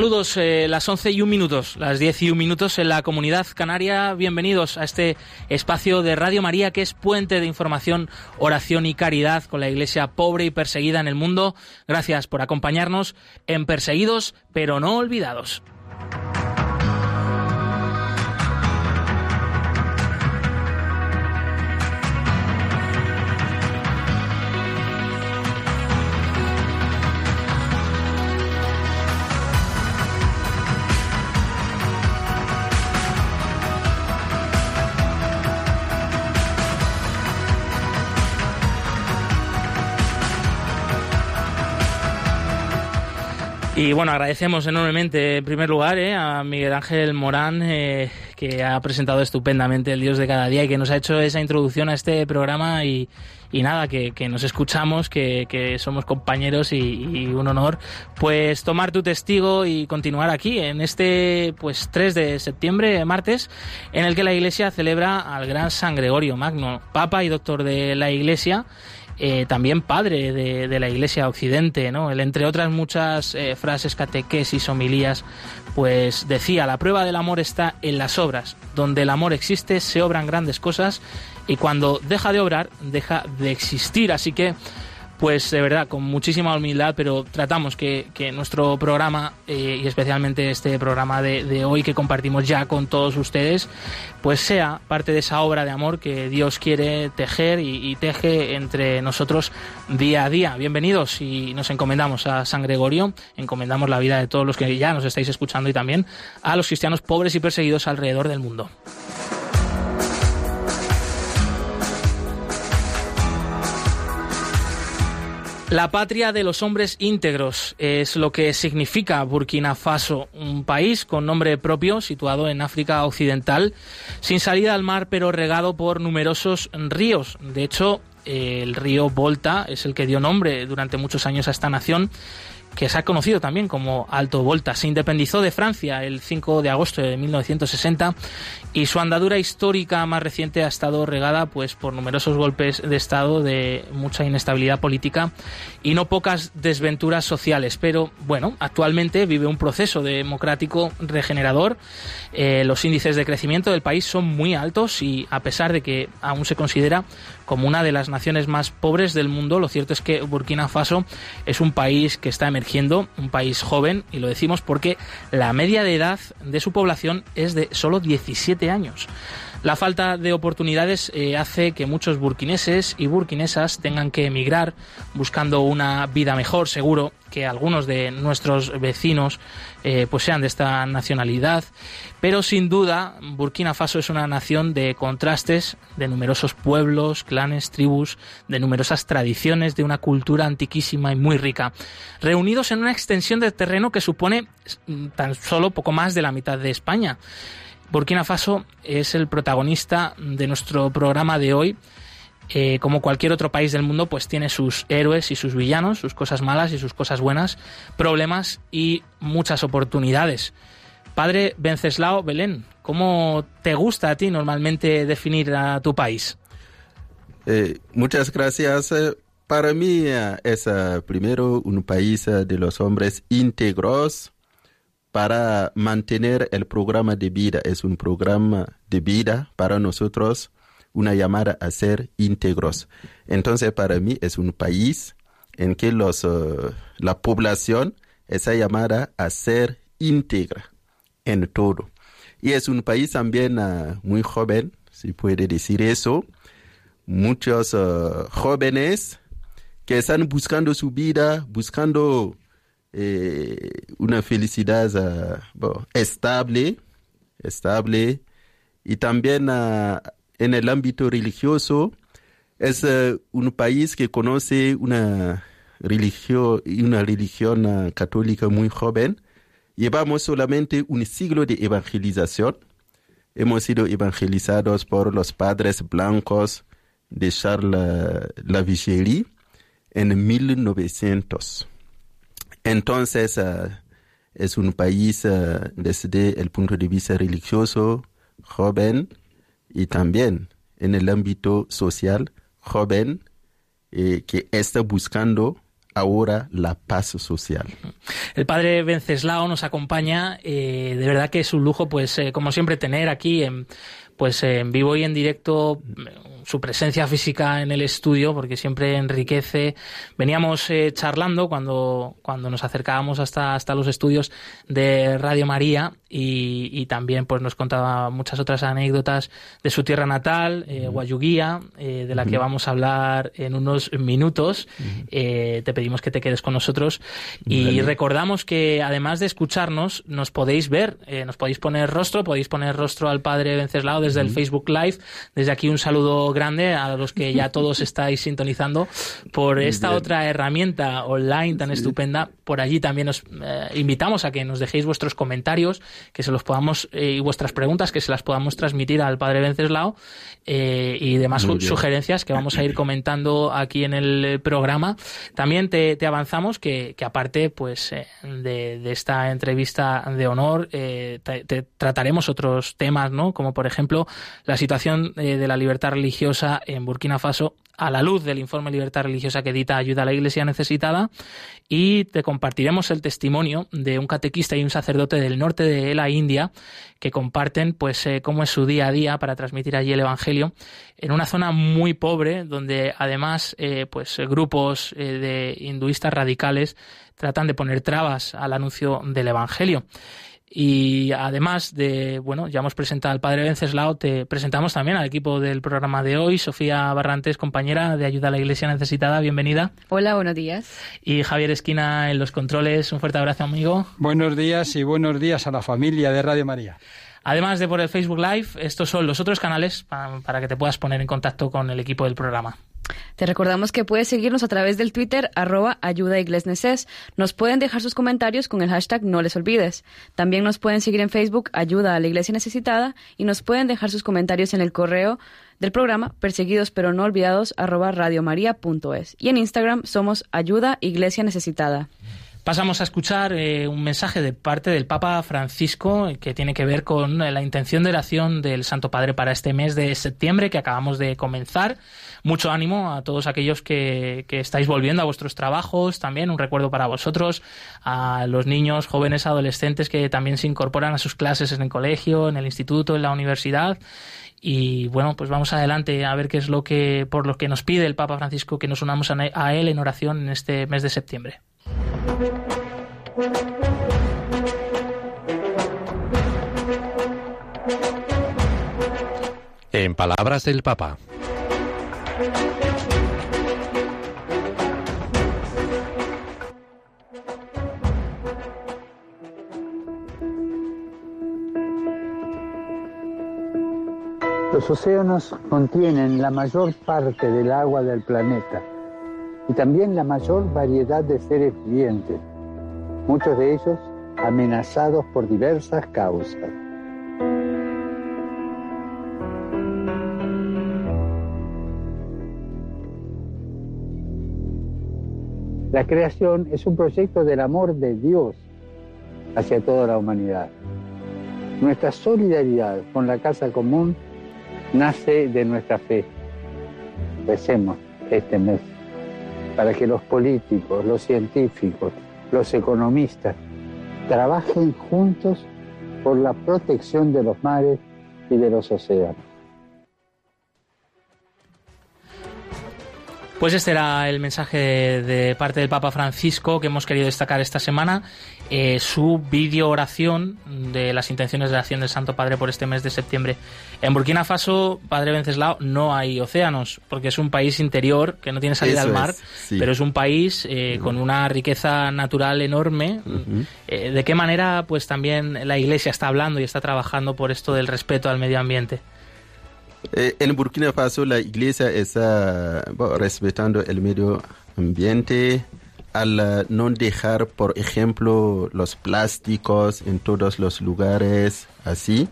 Saludos, eh, las 11 y un minutos, las 10 y un minutos en la comunidad canaria. Bienvenidos a este espacio de Radio María que es puente de información, oración y caridad con la iglesia pobre y perseguida en el mundo. Gracias por acompañarnos en Perseguidos pero no olvidados. Y bueno, agradecemos enormemente en primer lugar eh, a Miguel Ángel Morán, eh, que ha presentado estupendamente el Dios de cada día y que nos ha hecho esa introducción a este programa y, nada, que, nos escuchamos, que, somos compañeros y, un honor, pues tomar tu testigo y continuar aquí en este pues 3 de septiembre, martes, en el que la Iglesia celebra al gran San Gregorio Magno, Papa y Doctor de la Iglesia eh, también padre de, la Iglesia Occidente, ¿no? Él, entre otras muchas eh, frases, catequesis, homilías, pues decía, la prueba del amor está en las obras. Donde el amor existe, se obran grandes cosas y cuando deja de obrar, deja de existir. Así que pues de verdad, con muchísima humildad, pero tratamos que, nuestro programa eh, y especialmente este programa de, hoy que compartimos ya con todos ustedes, pues sea parte de esa obra de amor que Dios quiere tejer y, teje entre nosotros día a día. Bienvenidos y nos encomendamos a San Gregorio, encomendamos la vida de todos los que ya nos estáis escuchando y también a los cristianos pobres y perseguidos alrededor del mundo. La patria de los hombres íntegros es lo que significa Burkina Faso, un país con nombre propio situado en África Occidental, sin salida al mar pero regado por numerosos ríos. De hecho, el río Volta es el que dio nombre durante muchos años a esta nación que se ha conocido también como Alto Volta. Se independizó de Francia el 5 de agosto de 1960 y su andadura histórica más reciente ha estado regada pues por numerosos golpes de estado de mucha inestabilidad política y no pocas desventuras sociales pero bueno actualmente vive un proceso democrático regenerador eh, los índices de crecimiento del país son muy altos y a pesar de que aún se considera como una de las naciones más pobres del mundo lo cierto es que Burkina Faso es un país que está emergiendo un país joven y lo decimos porque la media de edad de su población es de solo 17 años. La falta de oportunidades eh, hace que muchos burkineses y burkinesas tengan que emigrar buscando una vida mejor, seguro que algunos de nuestros vecinos eh, pues sean de esta nacionalidad, pero sin duda Burkina Faso es una nación de contrastes, de numerosos pueblos, clanes, tribus, de numerosas tradiciones, de una cultura antiquísima y muy rica, reunidos en una extensión de terreno que supone mm, tan solo poco más de la mitad de España. Burkina Faso es el protagonista de nuestro programa de hoy. Eh, como cualquier otro país del mundo, pues tiene sus héroes y sus villanos, sus cosas malas y sus cosas buenas, problemas y muchas oportunidades. Padre Venceslao Belén, ¿cómo te gusta a ti normalmente definir a tu país? Eh, muchas gracias. Eh, para mí es primero un país de los hombres íntegros, para mantener el programa de vida. Es un programa de vida para nosotros, una llamada a ser íntegros. Entonces, para mí es un país en que los, uh, la población está llamada a ser íntegra en todo. Y es un país también uh, muy joven, si puede decir eso. Muchos uh, jóvenes que están buscando su vida, buscando eh, una felicidad uh, estable, estable Y también ah, en el ámbito religioso, es eh, un país que conoce una religión, una religión ah, católica muy joven. Llevamos solamente un siglo de evangelización. Hemos sido evangelizados por los padres blancos de Charles Lavigérie en 1900. Entonces, ah, es un país ah, desde el punto de vista religioso joven y también en el ámbito social joven eh, que está buscando ahora la paz social. El padre Venceslao nos acompaña, eh, de verdad que es un lujo, pues eh, como siempre, tener aquí en, pues, en vivo y en directo su presencia física en el estudio, porque siempre enriquece. Veníamos eh, charlando cuando, cuando nos acercábamos hasta, hasta los estudios de Radio María y, también pues nos contaba muchas otras anécdotas de su tierra natal, eh, Guayuguía, eh, de la que vamos a hablar en unos minutos. te pedimos que te quedes con nosotros y recordamos que además de escucharnos, nos podéis ver, nos podéis poner rostro, podéis poner rostro al padre Venceslao desde el Facebook Live. Desde aquí un saludo grande a los que ya todos estáis sintonizando por esta otra herramienta online tan estupenda. Por allí también os eh, invitamos a que nos dejéis vuestros comentarios, que se los podamos eh, y vuestras preguntas que se las podamos transmitir al padre Venceslao eh, y demás sugerencias que vamos a ir comentando aquí en el programa. También te, avanzamos que, aparte pues de, esta entrevista de honor te, trataremos otros temas, ¿no? Como por ejemplo la situación de la libertad religiosa en Burkina Faso a la luz del informe Libertad Religiosa que edita Ayuda a la Iglesia Necesitada y te compartiremos el testimonio de un catequista y un sacerdote del norte de la India que comparten pues eh, cómo es su día a día para transmitir allí el Evangelio en una zona muy pobre donde además eh, pues grupos eh, de hinduistas radicales tratan de poner trabas al anuncio del Evangelio. Y además de, bueno, ya hemos presentado al padre Venceslao, te presentamos también al equipo del programa de hoy, Sofía Barrantes, compañera de Ayuda a la Iglesia Necesitada, bienvenida. Hola, buenos días. Y Javier Esquina en los controles, un fuerte abrazo, amigo. Buenos días y buenos días a la familia de Radio María. Además de por el Facebook Live, estos son los otros canales para que te puedas poner en contacto con el equipo del programa. Te recordamos que puedes seguirnos a través del Twitter arroba ayuda Nos pueden dejar sus comentarios con el hashtag no les olvides. También nos pueden seguir en Facebook ayuda a la iglesia necesitada y nos pueden dejar sus comentarios en el correo del programa perseguidos pero no olvidados arroba radiomaria.es. Y en Instagram somos ayuda iglesia necesitada. Pasamos a escuchar eh, un mensaje de parte del Papa Francisco eh, que tiene que ver con eh, la intención de oración del Santo Padre para este mes de septiembre que acabamos de comenzar. Mucho ánimo a todos aquellos que, que estáis volviendo a vuestros trabajos, también un recuerdo para vosotros, a los niños, jóvenes, adolescentes que también se incorporan a sus clases en el colegio, en el instituto, en la universidad y bueno, pues vamos adelante a ver qué es lo que por lo que nos pide el Papa Francisco que nos unamos a él en oración en este mes de septiembre. En palabras del Papa. Los océanos contienen la mayor parte del agua del planeta y también la mayor variedad de seres vivientes, muchos de ellos amenazados por diversas causas. La creación es un proyecto del amor de Dios hacia toda la humanidad. Nuestra solidaridad con la casa común nace de nuestra fe. Recemos este mes para que los políticos, los científicos, los economistas trabajen juntos por la protección de los mares y de los océanos. Pues este era el mensaje de parte del Papa Francisco que hemos querido destacar esta semana. Eh, su vídeo oración de las intenciones de la acción del Santo Padre por este mes de septiembre. En Burkina Faso, Padre Venceslao, no hay océanos, porque es un país interior que no tiene salida Eso al mar, es, sí. pero es un país eh, con una riqueza natural enorme. Eh, ¿De qué manera, pues también la Iglesia está hablando y está trabajando por esto del respeto al medio ambiente? Eh, en Burkina Faso la iglesia está respetando el medio ambiente al eh, no dejar, por ejemplo, los plásticos en todos los lugares, así.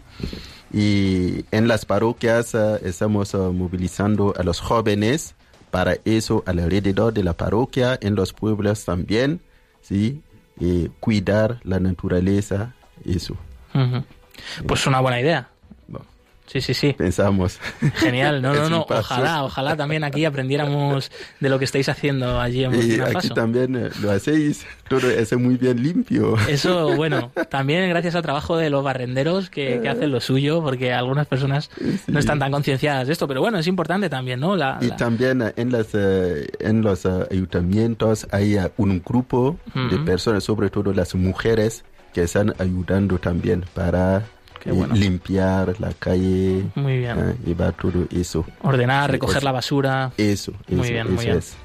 Y en las parroquias eh, estamos movilizando a los jóvenes para eso alrededor de la parroquia, en los pueblos también, sí, cuidar la naturaleza, eso. Ujú. Pues una buena idea. Sí, sí, sí. pensamos. Genial, no, no, no, ojalá, ojalá también aquí aprendiéramos de lo que estáis haciendo allí en Y Burkina aquí Faso. también eh, lo hacéis, todo es muy bien limpio. Eso, bueno, también gracias al trabajo de los barrenderos que, que hacen lo suyo, porque algunas personas no están tan concienciadas de esto, pero bueno, es importante también, ¿no? La, Y la- también eh, en, las, eh, en los eh, ayuntamientos hay eh, un grupo de Ujú. personas, sobre todo las mujeres, que están ayudando también para Qué bueno. limpiar la calle, Muy bien. eh, llevar todo eso. Ordenar, recoger la basura. Eso, Muy eso, muy eso bien. es.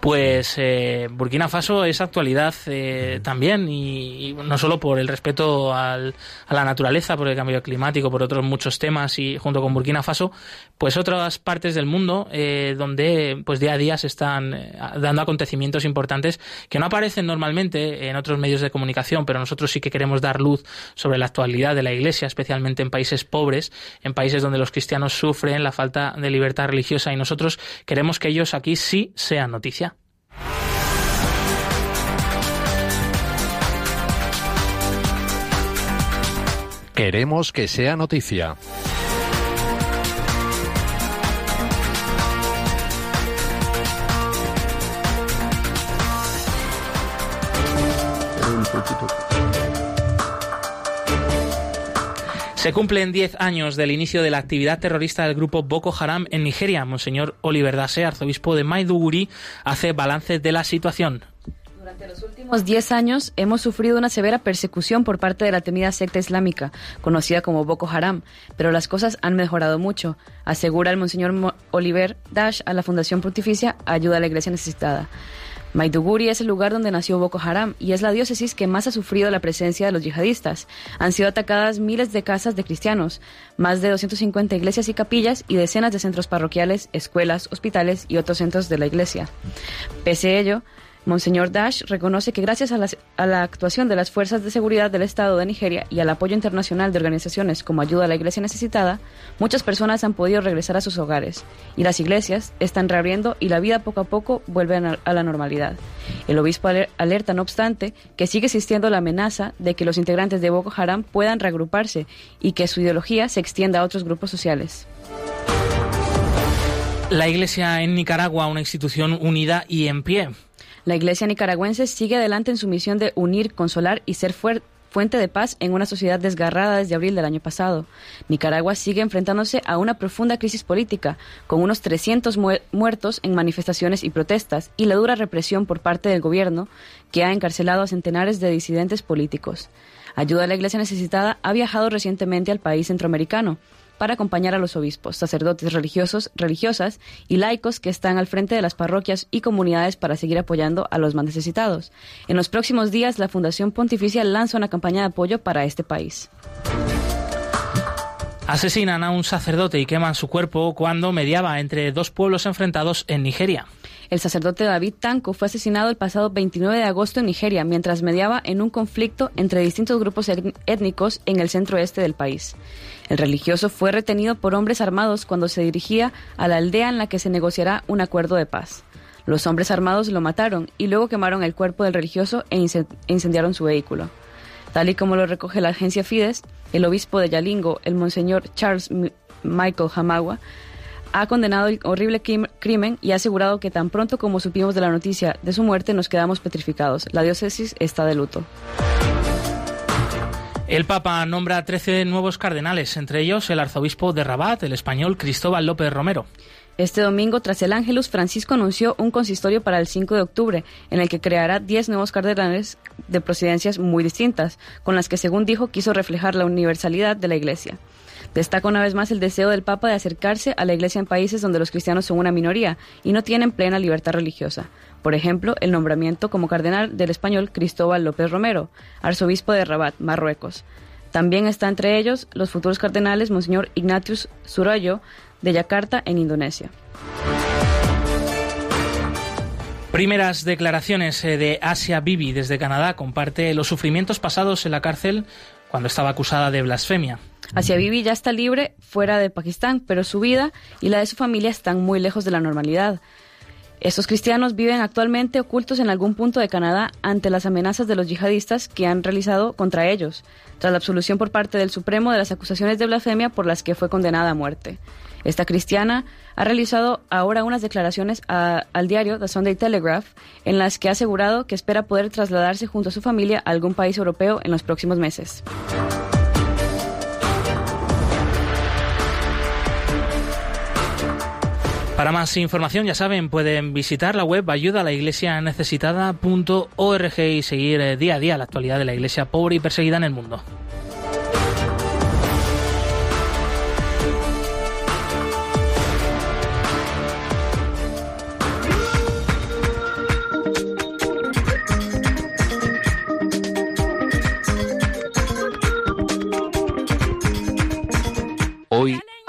Pues eh, Burkina Faso es actualidad eh, también y, y no solo por el respeto al- a la naturaleza, por el cambio climático, por otros muchos temas y junto con Burkina Faso, pues otras partes del mundo eh, donde pues día a día se están eh, dando acontecimientos importantes que no aparecen normalmente en otros medios de comunicación, pero nosotros sí que queremos dar luz sobre la actualidad de la Iglesia, especialmente en países pobres, en países donde los cristianos sufren la falta de libertad religiosa y nosotros queremos que ellos aquí sí sean noticia. Queremos que sea noticia. Se cumplen 10 años del inicio de la actividad terrorista del grupo Boko Haram en Nigeria. Monseñor Oliver Dase, arzobispo de Maiduguri, hace balance de la situación. Durante los últimos 10 años hemos sufrido una severa persecución por parte de la temida secta islámica, conocida como Boko Haram, pero las cosas han mejorado mucho, asegura el Monseñor Mo- Oliver Dash a la Fundación Pontificia Ayuda a la Iglesia Necesitada. Maiduguri es el lugar donde nació Boko Haram y es la diócesis que más ha sufrido la presencia de los yihadistas. Han sido atacadas miles de casas de cristianos, más de 250 iglesias y capillas y decenas de centros parroquiales, escuelas, hospitales y otros centros de la iglesia. Pese a ello, Monseñor Dash reconoce que gracias a, la actuación de las fuerzas de seguridad del Estado de Nigeria y al apoyo internacional de organizaciones como Ayuda a la Iglesia Necesitada, muchas personas han podido regresar a sus hogares y las iglesias están reabriendo y la vida poco a poco vuelve a, la normalidad. El obispo aler- alerta, no obstante, que sigue existiendo la amenaza de que los integrantes de Boko Haram puedan reagruparse y que su ideología se extienda a otros grupos sociales. La Iglesia en Nicaragua, una institución unida y en pie. La Iglesia nicaragüense sigue adelante en su misión de unir, consolar y ser fuente de paz en una sociedad desgarrada desde abril del año pasado. Nicaragua sigue enfrentándose a una profunda crisis política, con unos 300 muer- muertos en manifestaciones y protestas y la dura represión por parte del gobierno que ha encarcelado a centenares de disidentes políticos. Ayuda a la Iglesia Necesitada ha viajado recientemente al país centroamericano para acompañar a los obispos, sacerdotes religiosos, religiosas y laicos que están al frente de las parroquias y comunidades para seguir apoyando a los más necesitados. En los próximos días, la Fundación Pontificia lanza una campaña de apoyo para este país. Asesinan a un sacerdote y queman su cuerpo cuando mediaba entre dos pueblos enfrentados en Nigeria. El sacerdote David Tanco fue asesinado el pasado 29 de agosto en Nigeria mientras mediaba en un conflicto entre distintos grupos etn- étnicos en el centro oeste del país. El religioso fue retenido por hombres armados cuando se dirigía a la aldea en la que se negociará un acuerdo de paz. Los hombres armados lo mataron y luego quemaron el cuerpo del religioso e incen- incendiaron su vehículo. Tal y como lo recoge la agencia Fides, el obispo de Yalingo, el monseñor Charles Michael Hamagua, ha condenado el horrible crim- crimen y ha asegurado que tan pronto como supimos de la noticia de su muerte nos quedamos petrificados. La diócesis está de luto. El Papa nombra a 13 nuevos cardenales, entre ellos el arzobispo de Rabat, el español Cristóbal López Romero. Este domingo, tras el Ángelus, Francisco anunció un consistorio para el 5 de octubre, en el que creará 10 nuevos cardenales de procedencias muy distintas, con las que, según dijo, quiso reflejar la universalidad de la Iglesia. Destaca una vez más el deseo del Papa de acercarse a la Iglesia en países donde los cristianos son una minoría y no tienen plena libertad religiosa. Por ejemplo, el nombramiento como cardenal del español Cristóbal López Romero, arzobispo de Rabat, Marruecos. También está entre ellos los futuros cardenales Monseñor Ignatius Surayo, de Yakarta, en Indonesia. Primeras declaraciones eh, de Asia Bibi desde Canadá. Comparte los sufrimientos pasados en la cárcel cuando estaba acusada de blasfemia. Asia Bibi ya está libre fuera de Pakistán, pero su vida y la de su familia están muy lejos de la normalidad. Estos cristianos viven actualmente ocultos en algún punto de Canadá ante las amenazas de los yihadistas que han realizado contra ellos, tras la absolución por parte del Supremo de las acusaciones de blasfemia por las que fue condenada a muerte. Esta cristiana ha realizado ahora unas declaraciones al diario The Sunday Telegraph en las que ha asegurado que espera poder trasladarse junto a su familia a algún país europeo en los próximos meses. Para más información, ya saben, pueden visitar la web ayuda y seguir eh, día a día la actualidad de la iglesia pobre y perseguida en el mundo.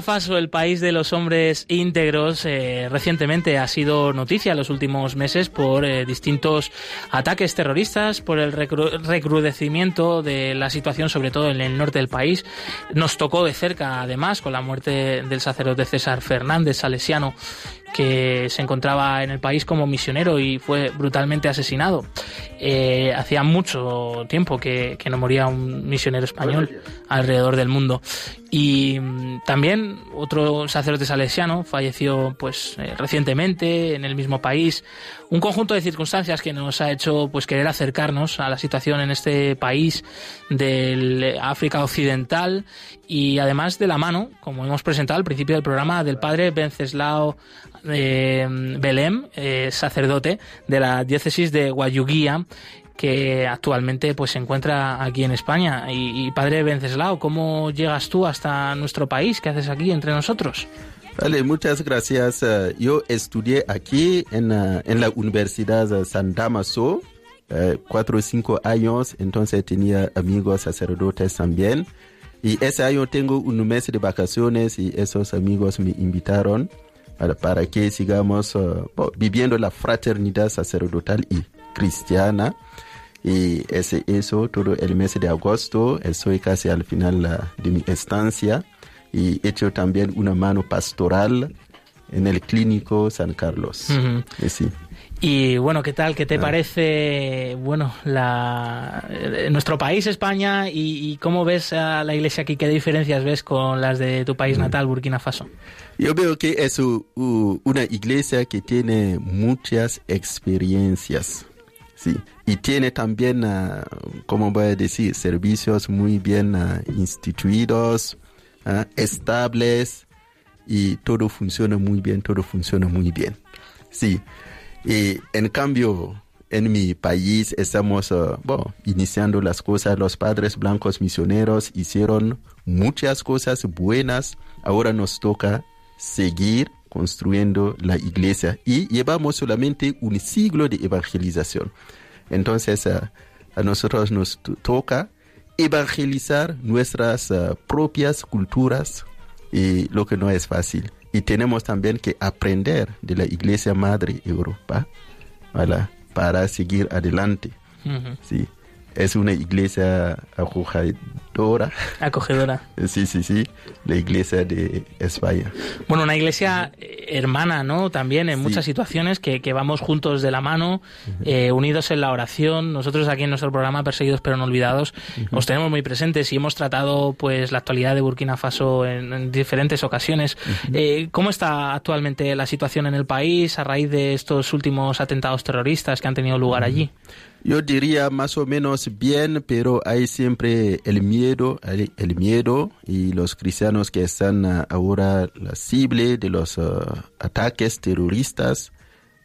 El país de los hombres íntegros, eh, recientemente ha sido noticia en los últimos meses por eh, distintos ataques terroristas, por el recrudecimiento de la situación, sobre todo en el norte del país. Nos tocó de cerca, además, con la muerte del sacerdote César Fernández, salesiano, que se encontraba en el país como misionero y fue brutalmente asesinado. Eh, hacía mucho tiempo que, no moría un misionero español alrededor del mundo. Y mm, también otro sacerdote salesiano falleció pues eh, recientemente en el mismo país. Un conjunto de circunstancias que nos ha hecho pues querer acercarnos a la situación en este país del África Occidental y además de la mano, como hemos presentado al principio del programa, del padre Venceslao eh, Belém, eh, sacerdote de la diócesis de Guayuguía, que actualmente pues se encuentra aquí en España. Y, padre Venceslao, ¿cómo llegas tú hasta nuestro país? ¿Qué haces aquí entre nosotros? Vale, muchas gracias. Eh, yo estudié aquí en, en la Universidad San Damaso, cuatro o cinco años, entonces tenía amigos sacerdotes también. Y ese año tengo un mes de vacaciones y esos amigos me invitaron para, que sigamos uh, viviendo la fraternidad sacerdotal y cristiana. Y ese, eso todo el mes de agosto, estoy casi al final uh, de mi estancia y he hecho también una mano pastoral en el clínico San Carlos. sí. Y bueno, ¿qué tal? ¿Qué te ah. parece, bueno, la, eh, nuestro país, España, y, cómo ves a la iglesia aquí? ¿Qué diferencias ves con las de tu país mm. natal, Burkina Faso? Yo veo que es una iglesia que tiene muchas experiencias, sí, y tiene también, uh, ¿cómo voy a decir?, servicios muy bien ah, instituidos, ah, estables, y todo funciona muy bien, todo funciona muy bien, sí. Y en cambio, en mi país estamos uh, bueno, iniciando las cosas. Los padres blancos misioneros hicieron muchas cosas buenas. Ahora nos toca seguir construyendo la iglesia y llevamos solamente un siglo de evangelización. Entonces, uh, a nosotros nos toca evangelizar nuestras uh, propias culturas y lo que no es fácil. Y tenemos también que aprender de la Iglesia Madre Europa ¿vale? para seguir adelante. Sí. Es una iglesia acogedora. Acogedora. Sí, sí, sí. La iglesia de España. Bueno, una iglesia hermana, ¿no? También en muchas situaciones que, que, vamos juntos de la mano, eh, unidos en la oración. Nosotros aquí en nuestro programa Perseguidos pero no olvidados os tenemos muy presentes y hemos tratado pues la actualidad de Burkina Faso en, en diferentes ocasiones. eh, ¿Cómo está actualmente la situación en el país a raíz de estos últimos atentados terroristas que han tenido lugar allí? Yo diría más o menos bien, pero hay siempre el miedo, el, el miedo y los cristianos que están uh, ahora la cible de los uh, ataques terroristas.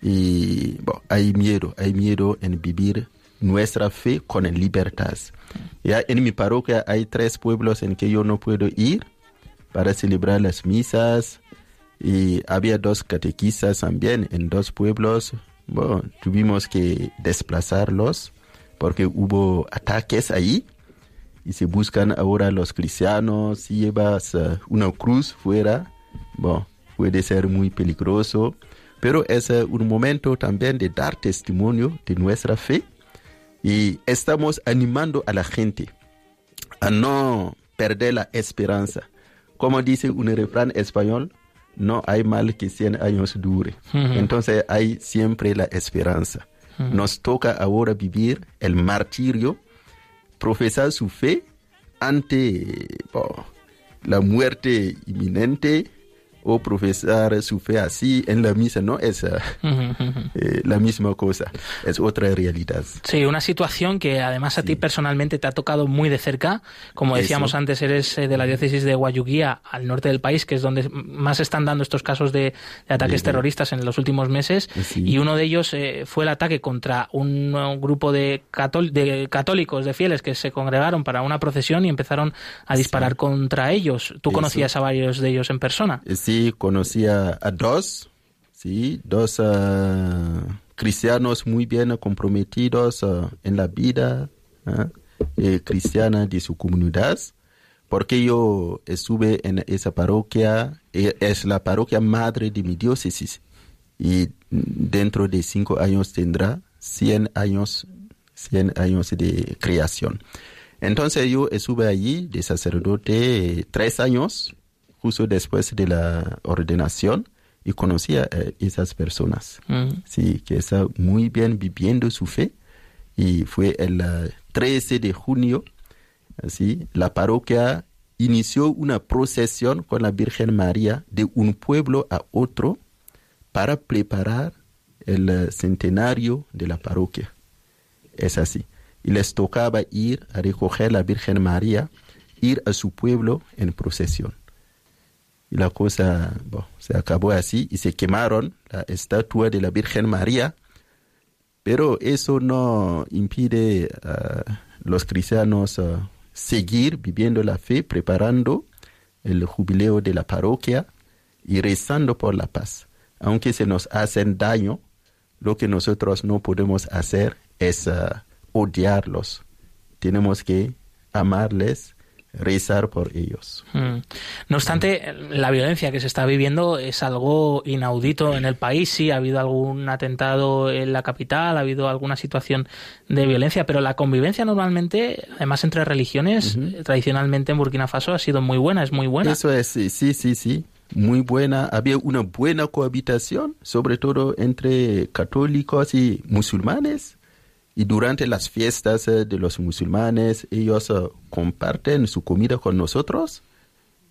Y bueno, hay miedo, hay miedo en vivir nuestra fe con libertad. Ya en mi parroquia hay tres pueblos en que yo no puedo ir para celebrar las misas. Y había dos catequistas también en dos pueblos. Bueno, tuvimos que desplazarlos porque hubo ataques ahí y se buscan ahora los cristianos. Si llevas uh, una cruz fuera, bueno, puede ser muy peligroso, pero es uh, un momento también de dar testimonio de nuestra fe y estamos animando a la gente a no perder la esperanza. Como dice un refrán español, no hay mal que 100 años dure. Uh -huh. Entonces hay siempre la esperanza. Uh -huh. Nos toca ahora vivir el martirio, profesar su fe ante la muerte inminente o profesar su fe así en la misa, no es uh -huh. eh, la misma cosa, es otra realidad. Sí, una situación que además a sí. ti personalmente te ha tocado muy de cerca. Como decíamos Eso. antes, eres de la diócesis de Guayuguía, al norte del país, que es donde más están dando estos casos de, de ataques sí. terroristas en los últimos meses. Sí. Y uno de ellos eh, fue el ataque contra un, un grupo de, de, católicos, de fieles, que se congregaron para una procesión y empezaron a disparar contra ellos. ¿Tú Eso. conocías a varios de ellos en persona? Sí conocía a dos, sí, dos uh, cristianos muy bien comprometidos uh, en la vida uh, eh, cristiana de su comunidad, porque yo estuve en esa parroquia, eh, es la parroquia madre de mi diócesis, y dentro de cinco años tendrá 100 años, 100 años de creación. Entonces yo estuve allí de sacerdote eh, tres años, justo después de la ordenación y conocí a eh, esas personas, mm. sí, que está muy bien viviendo su fe y fue el uh, 13 de junio, así, la parroquia inició una procesión con la Virgen María de un pueblo a otro para preparar el uh, centenario de la parroquia. Es así. Y les tocaba ir a recoger la Virgen María, ir a su pueblo en procesión y la cosa se acabó así y se quemaron la estatua de la Virgen María, pero eso no impide a los cristianos seguir viviendo la fe, preparando el jubileo de la parroquia y rezando por la paz. Aunque se nos hacen daño, lo que nosotros no podemos hacer es uh, odiarlos. Tenemos que amarles rezar por ellos. Mm. No obstante, la violencia que se está viviendo es algo inaudito en el país. Sí, ha habido algún atentado en la capital, ha habido alguna situación de violencia, pero la convivencia normalmente, además entre religiones, uh -huh. tradicionalmente en Burkina Faso ha sido muy buena, es muy buena. Eso es, sí, sí, sí, sí. Muy buena, había una buena cohabitación, sobre todo entre católicos y musulmanes. Y durante las fiestas uh, de los musulmanes, ellos uh, comparten su comida con nosotros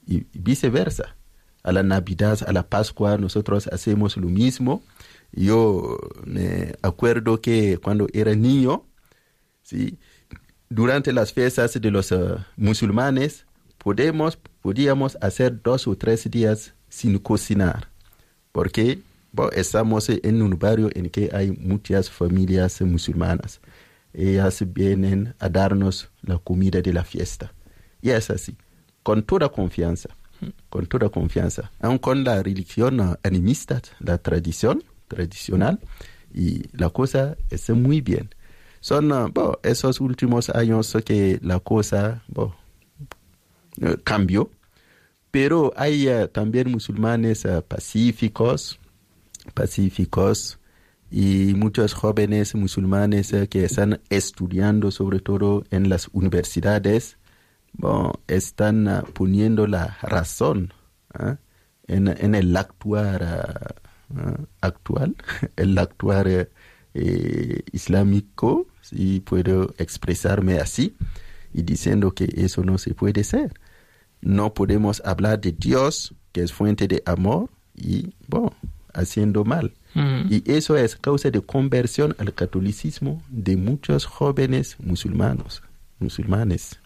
y, viceversa. A la Navidad, a la Pascua, nosotros hacemos lo mismo. Yo me acuerdo que cuando era niño, ¿sí? durante las fiestas de los uh, musulmanes, podemos, podíamos hacer dos o tres días sin cocinar, porque Bueno, estamos en un barrio en que hay muchas familias musulmanas. Ellas vienen a darnos la comida de la fiesta. Y es así, con toda confianza, con toda confianza, aun con la religión animista, la tradición tradicional, y la cosa está muy bien. Son bueno, esos últimos años que la cosa bueno, cambió, pero hay uh, también musulmanes pacíficos, pacíficos y muchos jóvenes musulmanes uh, que están estudiando sobre todo en las universidades, bueno, están poniendo la razón en, en, el actuar actual, el actuar eh, islámico, si puedo expresarme así, y diciendo que eso no se puede ser. No podemos hablar de Dios, que es fuente de amor, y, bueno, haciendo mal. Mm. Y eso es causa de conversión al catolicismo de muchos jóvenes musulmanos, musulmanes.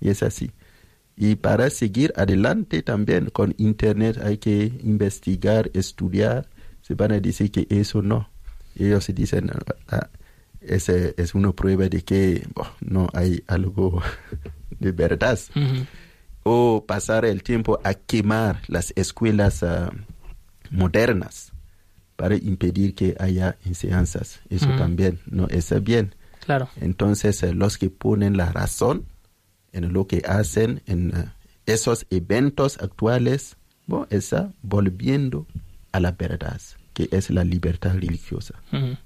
Y es así. Y para seguir adelante también con Internet hay que investigar, estudiar. Se van a decir que eso no. Ellos se dicen, ah, ese es una prueba de que bueno, no hay algo de verdad. O pasar el tiempo a quemar las escuelas ah, modernas para impedir que haya enseñanzas. Eso Mm. también no está bien. Claro. Entonces, eh, los que ponen la razón en lo que hacen en eh, esos eventos actuales, bueno, está volviendo a la verdad, que es la libertad religiosa. Ujú.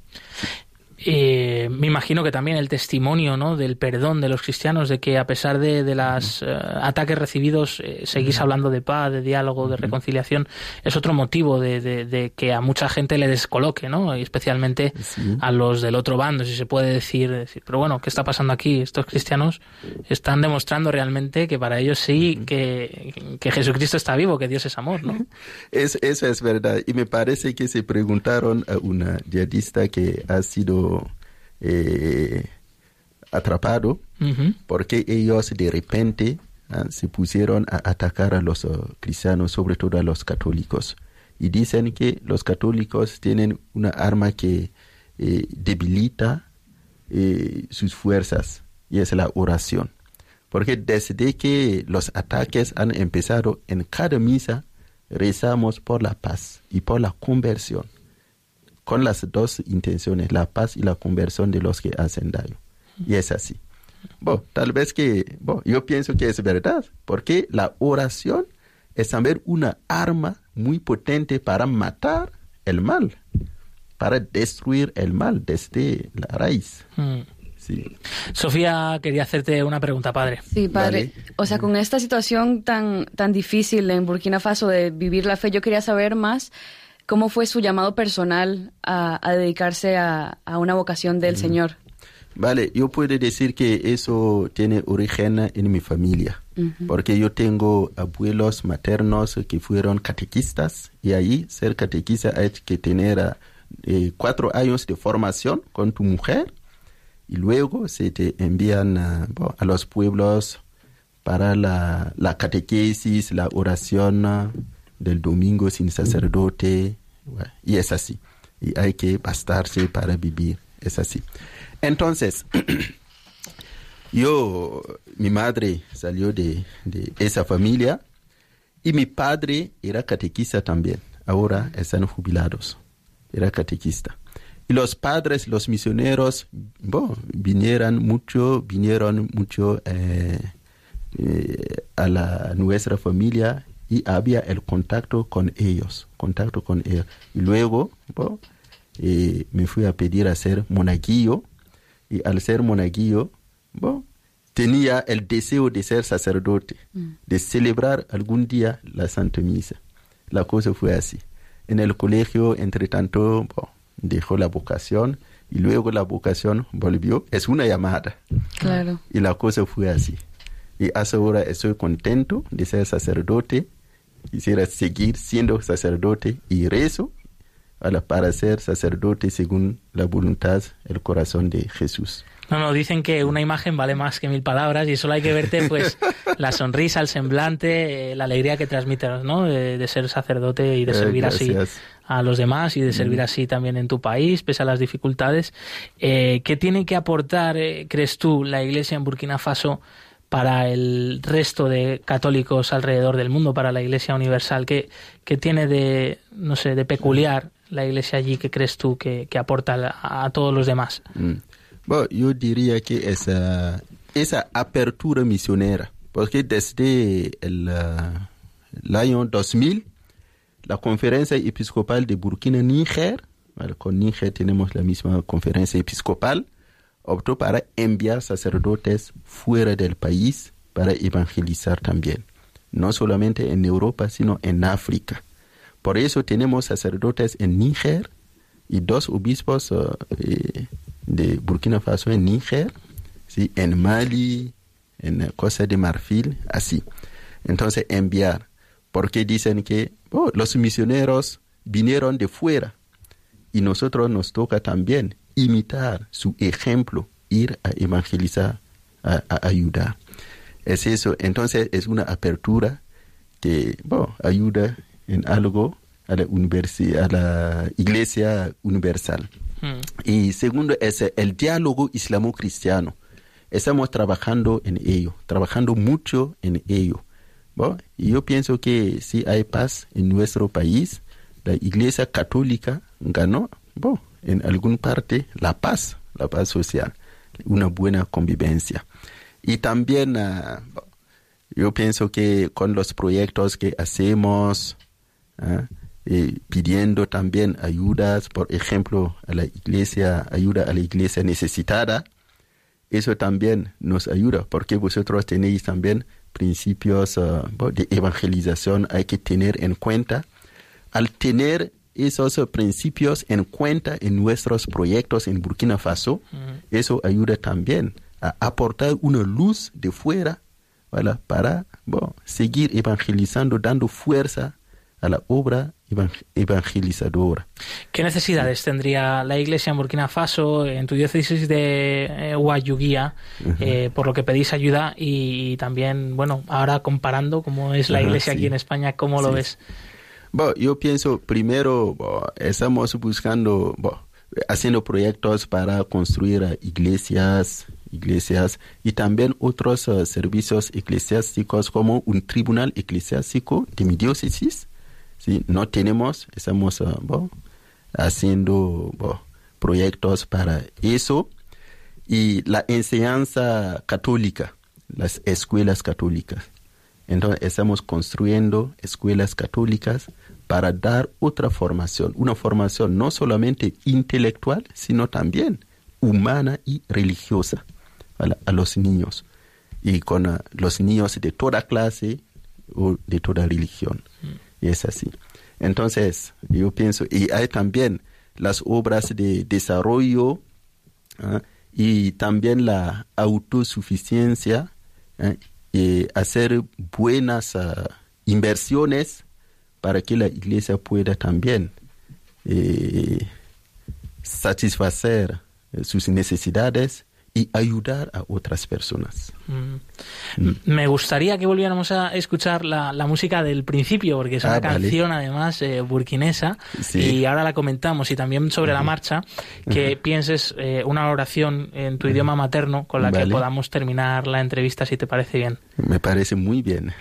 Eh, me imagino que también el testimonio ¿no? del perdón de los cristianos, de que a pesar de, de los ataques recibidos, eh, seguís hablando de paz, de diálogo, de reconciliación, es otro motivo de, de- de que a mucha gente le descoloque, ¿no? y especialmente Sí. a los del otro bando, si se puede decir, decir, Pero bueno, ¿qué está pasando aquí? Estos cristianos están demostrando realmente que para ellos sí, que, que Jesucristo está vivo, que Dios es amor, ¿no? Es, eso es verdad. Y me parece que se preguntaron a una yihadista que ha sido eh, atrapado porque ellos de repente ah, se pusieron a atacar a los oh, cristianos, sobre todo a los católicos. Y dicen que los católicos tienen una arma que eh, debilita eh, sus fuerzas y es la oración. Porque desde que los ataques han empezado en cada misa, rezamos por la paz y por la conversión, con las dos intenciones, la paz y la conversión de los que hacen daño. Y es así. Bueno, tal vez que, bueno, yo pienso que es verdad, porque la oración es también una arma muy potente para matar el mal, para destruir el mal desde la raíz. Mm. Sí. Sofía quería hacerte una pregunta, padre. Sí, padre. Vale. O sea, con esta situación tan, tan difícil en Burkina Faso de vivir la fe, yo quería saber más cómo fue su llamado personal a, a dedicarse a, a una vocación del Señor. Vale, yo puedo decir que eso tiene origen en mi familia, porque yo tengo abuelos maternos que fueron catequistas y ahí ser catequista hay que tener eh, cuatro años de formación con tu mujer y luego se te envían a los pueblos para la, la catequesis, la oración del domingo sin sacerdote, y es así. Y hay que bastarse para vivir, es así. Entonces, yo, mi madre salió de, de esa familia y mi padre era catequista también. Ahora están jubilados. Era catequista. Y los padres, los misioneros, bueno, vinieron mucho, vinieron mucho eh, eh, a la nuestra familia y había el contacto con ellos, contacto con ellos. Y luego, bueno, eh, me fui a pedir a ser monaguillo y al ser monaguillo, bueno, tenía el deseo de ser sacerdote, de celebrar algún día la Santa Misa. La cosa fue así. En el colegio, entre tanto, bueno, dejó la vocación y luego la vocación volvió. Es una llamada. Claro. Y la cosa fue así. Y hasta ahora estoy contento de ser sacerdote. Quisiera seguir siendo sacerdote y rezo para ser sacerdote según la voluntad, el corazón de Jesús. No, no, dicen que una imagen vale más que mil palabras y solo hay que verte pues la sonrisa, el semblante, eh, la alegría que transmites, ¿no? De, ser sacerdote y de eh, servir así a los demás y de servir mm. así también en tu país, pese a las dificultades. Eh, ¿Qué tiene que aportar, crees tú, la Iglesia en Burkina Faso para el resto de católicos alrededor del mundo, para la Iglesia Universal? ¿Qué, qué tiene de, no sé, de peculiar la Iglesia allí que crees tú que, aporta a, todos los demás? Mm. Bueno, yo diría que esa, esa apertura misionera, porque desde el, uh, año 2000, la conferencia episcopal de Burkina-Níger, con Níger tenemos la misma conferencia episcopal, optó para enviar sacerdotes fuera del país para evangelizar también, no solamente en Europa, sino en África. Por eso tenemos sacerdotes en Níger y dos obispos uh, eh, de Burkina Faso en Níger, en Mali, en Costa de Marfil, así. Entonces enviar, porque dicen que oh, los misioneros vinieron de fuera y nosotros nos toca también imitar su ejemplo, ir a evangelizar, a, ayudar. Es eso, entonces es una apertura que ayuda en algo a la, a la iglesia universal. Hmm. Y segundo es el diálogo islamo-cristiano. Estamos trabajando en ello, trabajando mucho en ello. y yo pienso que si hay paz en nuestro país, la iglesia católica ganó en alguna parte la paz, la paz social, una buena convivencia. Y también ah, yo pienso que con los proyectos que hacemos, ah, pidiendo también ayudas, por ejemplo, a la iglesia, ayuda a la iglesia necesitada, eso también nos ayuda, porque vosotros tenéis también principios ah, de evangelización, hay que tener en cuenta. Al tener esos principios en cuenta en nuestros proyectos en Burkina Faso, eso ayuda también a aportar una luz de fuera para seguir evangelizando, dando fuerza a la obra evangelizadora. ¿Qué necesidades tendría la Iglesia en Burkina Faso, en tu diócesis de eh, eh por lo que pedís ayuda y, también, bueno, ahora comparando cómo es la Iglesia aquí en España, cómo lo ves? Bueno, yo pienso, primero, estamos buscando, haciendo proyectos para construir iglesias, iglesias y también otros eh, servicios eclesiásticos como un tribunal eclesiástico de mi diócesis ¿sí? No tenemos, estamos ah, haciendo proyectos para eso. Y la enseñanza católica, las escuelas católicas. Entonces estamos construyendo escuelas católicas para dar otra formación, una formación no solamente intelectual, sino también humana y religiosa a, los niños. Y con ah, los niños de toda clase o de toda religión. Mm. Y es así. Entonces, yo pienso, y hay también las obras de desarrollo ¿ah? y también la autosuficiencia, ¿ah? y hacer buenas inversiones para que la iglesia pueda también eh, satisfacer eh, sus necesidades y ayudar a otras personas. Mm. Mm. Me gustaría que volviéramos a escuchar la, música del principio, porque es una ah, canción además eh, burkinesa, y ahora la comentamos, y también sobre la marcha, que pienses eh, una oración en tu idioma materno con la que podamos terminar la entrevista, si te parece bien. Me parece muy bien.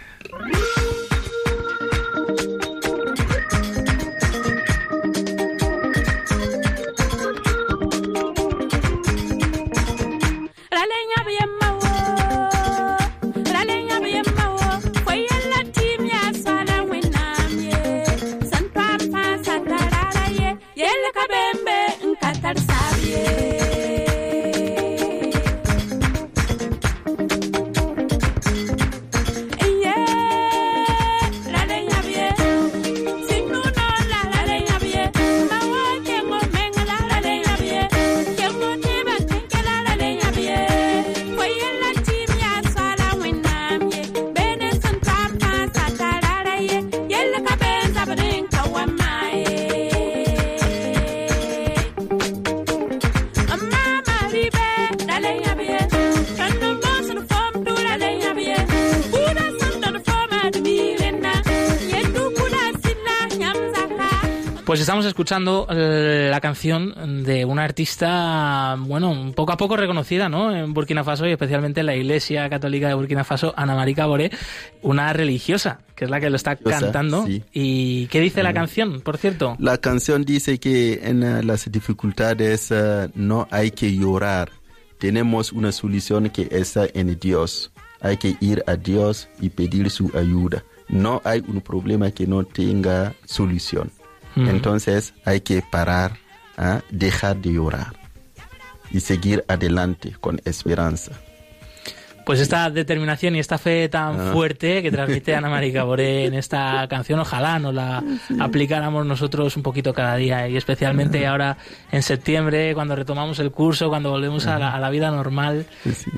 Escuchando eh, la canción de una artista, bueno, poco a poco reconocida, ¿no? En Burkina Faso y especialmente en la Iglesia Católica de Burkina Faso, Ana María Caboré, una religiosa, que es la que lo está cantando. ¿Y qué dice la canción, por cierto? La canción dice que en eh, las dificultades eh, no hay que llorar. Tenemos una solución que está en Dios. Hay que ir a Dios y pedir su ayuda. No hay un problema que no tenga solución. Entonces hay que parar, ¿ah? dejar de llorar y seguir adelante con esperanza. Pues esta determinación y esta fe tan ah. fuerte que transmite Ana María Caboré en esta canción, ojalá nos la aplicáramos nosotros un poquito cada día y especialmente ahora en septiembre, cuando retomamos el curso, cuando volvemos a la, vida normal,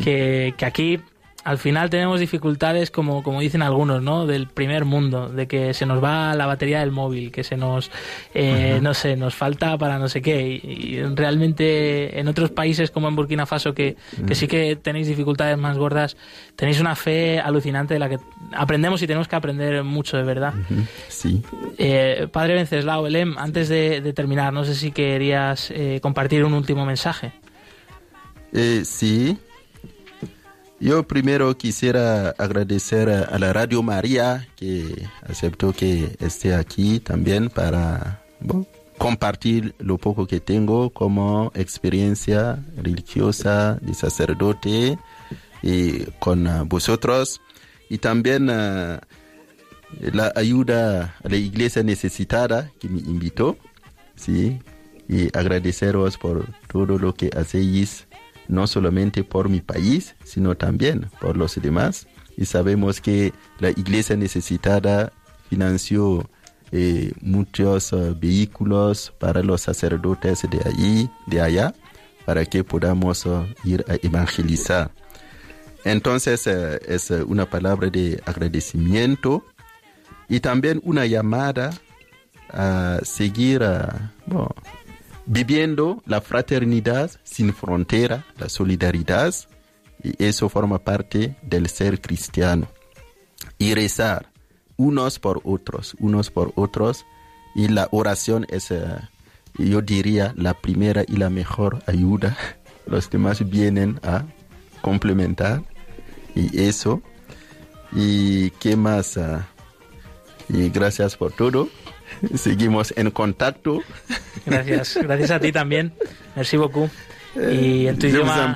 que, que aquí al final tenemos dificultades, como, como dicen algunos, ¿no? Del primer mundo, de que se nos va la batería del móvil, que se nos, eh, no sé, nos falta para no sé qué. Y, realmente en otros países como en Burkina Faso, que, que, sí que tenéis dificultades más gordas, tenéis una fe alucinante de la que aprendemos y tenemos que aprender mucho, de verdad. Sí. Eh, padre Venceslao, Belém, antes de, terminar, no sé si querías eh, compartir un último mensaje. sí. Yo primero quisiera agradecer a la Radio María que aceptó que esté aquí también para compartir lo poco que tengo como experiencia religiosa de sacerdote y con ah, vosotros. Y también ah, la ayuda a la iglesia necesitada que me invitó, sí, y agradeceros por todo lo que hacéis no solamente por mi país, sino también por los demás. Y sabemos que la iglesia necesitada financió eh, muchos eh, vehículos para los sacerdotes de allí, de allá, para que podamos eh, ir a evangelizar. Entonces es una palabra de agradecimiento y también una llamada a seguir viviendo la fraternidad sin frontera, la solidaridad, y eso forma parte del ser cristiano. Y rezar unos por otros, unos por otros, y la oración es, eh, yo diría, la primera y la mejor ayuda. Los demás vienen a complementar, y eso. ¿Y qué más? Ah, y gracias por todo. Seguimos en contacto. Gracias, gracias a ti también. Merci beaucoup. Y en tu, idioma,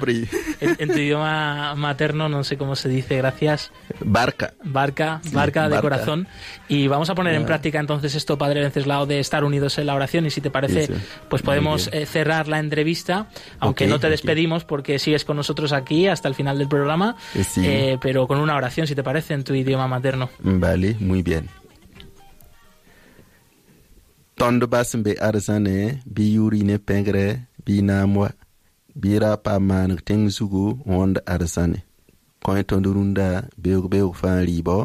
en, tu idioma materno, no sé cómo se dice, gracias. Barca. Barca, barca de corazón. Y vamos a poner en práctica entonces esto, Padre Venceslao, de estar unidos en la oración. Y si te parece, pues podemos eh, cerrar la entrevista, aunque no te despedimos porque sigues con nosotros aquí hasta el final del programa, eh, eh, pero con una oración, si te parece, en tu idioma materno. Vale, muy bien. Tõnd ba sẽn be arzãne bɩ yʋʋr ne pẽgrɛ bɩ naam wa bɩ ra paam maaneg tẽng zugu n wõnd arzãne kõ-y tõnd rũndã beoog-beoog fãa rɩɩbɔ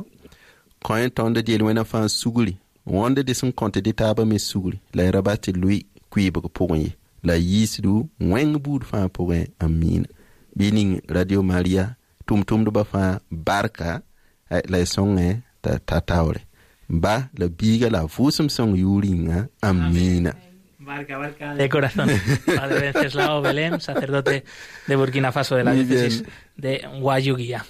kõ-y tõnd del wẽna fãa sugri wõnd dɩ sẽn kõ tɩ dɩ taabã me sugri la y ra tɩ loe kuɩɩbg pʋgẽ ye la yiisdu wẽng buud fãa pʋgẽ n miina bɩ ning radio maria tʋm-tʋmdbã fãa barka la y sõngẽ t'a taoore ba la biga la vʋʋsem sõng yuringa amina Barca, barca de corazón. Padre Venceslao Belém, sacerdote de Burkina Faso de la diócesis de Guayuguía.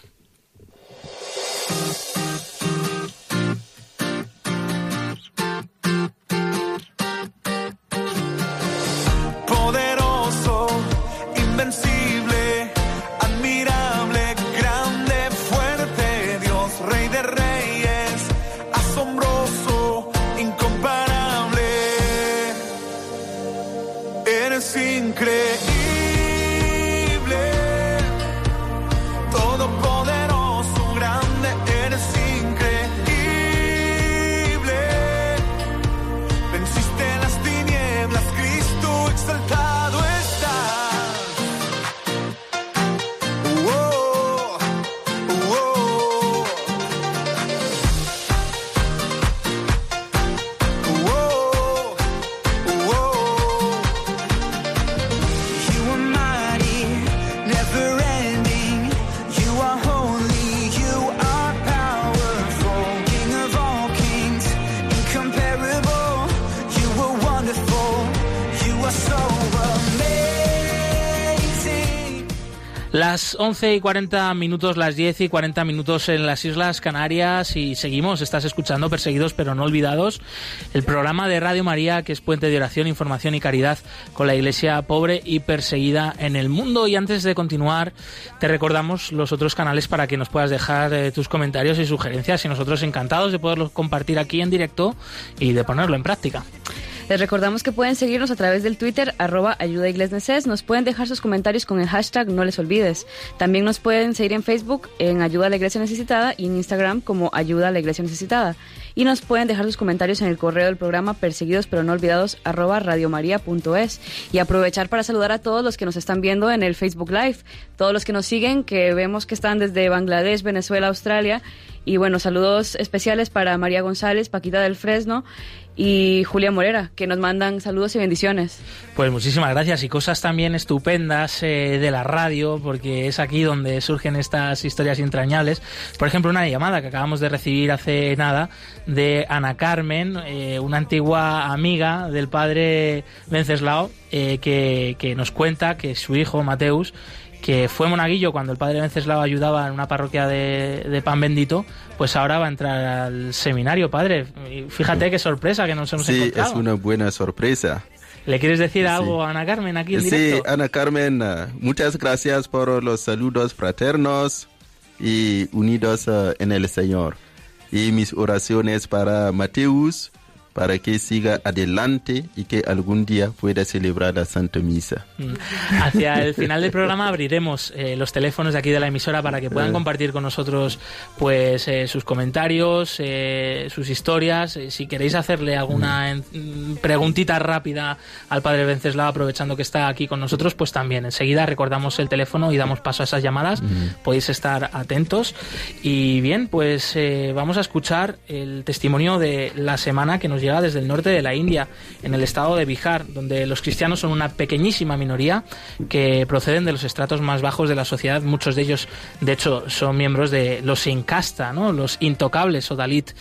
Las 11 y 40 minutos, las 10 y 40 minutos en las Islas Canarias y seguimos. Estás escuchando Perseguidos pero no olvidados, el programa de Radio María que es puente de oración, información y caridad con la iglesia pobre y perseguida en el mundo. Y antes de continuar, te recordamos los otros canales para que nos puedas dejar eh, tus comentarios y sugerencias y nosotros encantados de poderlos compartir aquí en directo y de ponerlo en práctica. Les recordamos que pueden seguirnos a través del Twitter, arroba ayuda Nos pueden dejar sus comentarios con el hashtag no les olvides. También nos pueden seguir en Facebook en Ayuda a la Iglesia Necesitada y en Instagram como Ayuda a la Iglesia Necesitada. Y nos pueden dejar sus comentarios en el correo del programa perseguidos pero no olvidados arroba radiomaria.es. Y aprovechar para saludar a todos los que nos están viendo en el Facebook Live, todos los que nos siguen, que vemos que están desde Bangladesh, Venezuela, Australia. Y bueno, saludos especiales para María González, Paquita del Fresno y Julia Morera, que nos mandan saludos y bendiciones. Pues muchísimas gracias y cosas también estupendas eh, de la radio, porque es aquí donde surgen estas historias entrañables. Por ejemplo, una llamada que acabamos de recibir hace nada de Ana Carmen, eh, una antigua amiga del padre Venceslao, eh, que, nos cuenta que su hijo, Mateus, que fue monaguillo cuando el padre Venceslao ayudaba en una parroquia de, pan bendito, pues ahora va a entrar al seminario, padre. fíjate qué sorpresa que nos hemos sí, es una buena sorpresa. ¿Le quieres decir algo a Ana Carmen aquí en directo? Sí, Ana Carmen, uh, muchas gracias por los saludos fraternos y unidos uh, en el Señor. Y mis oraciones para Mateus, para que siga adelante y que algún día pueda celebrar la Santa Misa. Mm. Hacia el final del programa abriremos eh, los teléfonos de aquí de la emisora para que puedan eh. compartir con nosotros pues eh, sus comentarios, sus historias. si queréis hacerle alguna mm. preguntita rápida al padre Venceslao aprovechando que está aquí con nosotros, pues también enseguida recordamos el teléfono y damos paso a esas llamadas. Mm. Podéis estar atentos. Y bien, pues vamos a escuchar el testimonio de la semana que nos llega desde el norte de la India, en el estado de Bihar, donde los cristianos son una pequeñísima minoría que proceden de los estratos más bajos de la sociedad. Muchos de ellos, de hecho, son miembros de los incasta, ¿no? los intocables o Dalit.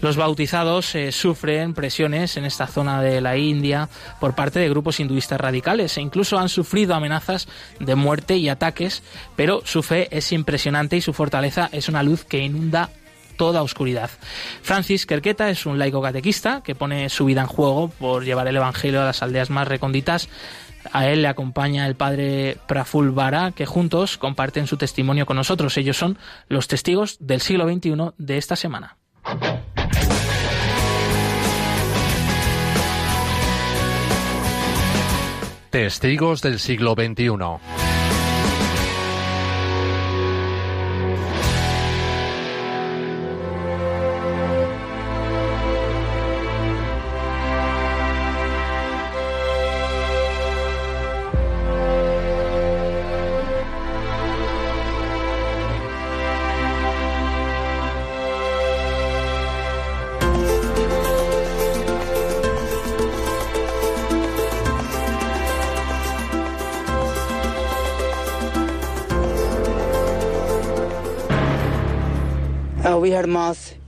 Los bautizados eh, sufren presiones en esta zona de la India por parte de grupos hinduistas radicales e incluso han sufrido amenazas de muerte y ataques, pero su fe es impresionante y su fortaleza es una luz que inunda toda oscuridad. Francis Kerketa es un laico catequista que pone su vida en juego por llevar el Evangelio a las aldeas más recónditas. A él le acompaña el padre Praful Vara, que juntos comparten su testimonio con nosotros. Ellos son los testigos del siglo XXI de esta semana. Testigos del siglo XXI.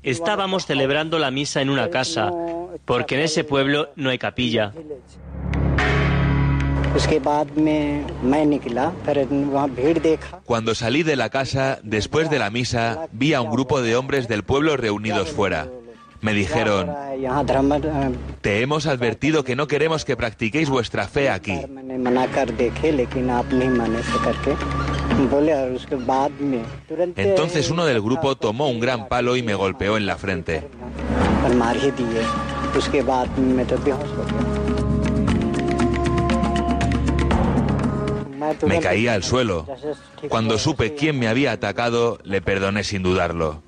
Estábamos celebrando la misa en una casa, porque en ese pueblo no hay capilla. Cuando salí de la casa, después de la misa, vi a un grupo de hombres del pueblo reunidos fuera. Me dijeron, te hemos advertido que no queremos que practiquéis vuestra fe aquí. Entonces uno del grupo tomó un gran palo y me golpeó en la frente. Me caí al suelo. Cuando supe quién me había atacado, le perdoné sin dudarlo.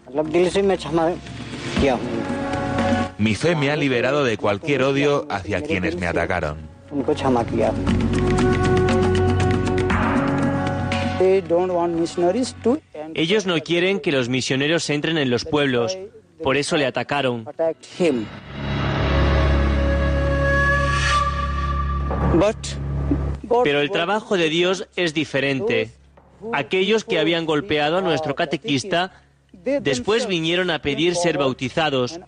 Mi fe me ha liberado de cualquier odio hacia quienes me atacaron. Ellos no quieren que los misioneros entren en los pueblos, por eso le atacaron. Pero el trabajo de Dios es diferente. Aquellos que habían golpeado a nuestro catequista después vinieron a pedir ser bautizados.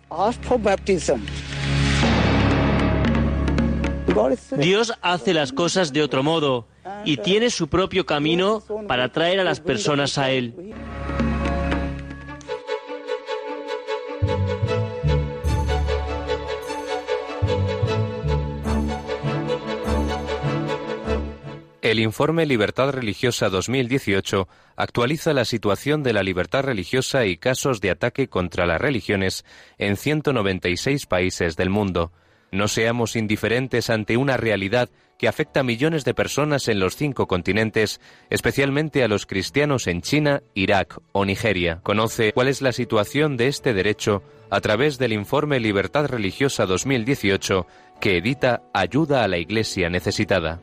Dios hace las cosas de otro modo y tiene su propio camino para traer a las personas a Él. El informe Libertad Religiosa 2018 actualiza la situación de la libertad religiosa y casos de ataque contra las religiones en 196 países del mundo. No seamos indiferentes ante una realidad que afecta a millones de personas en los cinco continentes, especialmente a los cristianos en China, Irak o Nigeria. Conoce cuál es la situación de este derecho a través del informe Libertad Religiosa 2018 que edita Ayuda a la Iglesia Necesitada.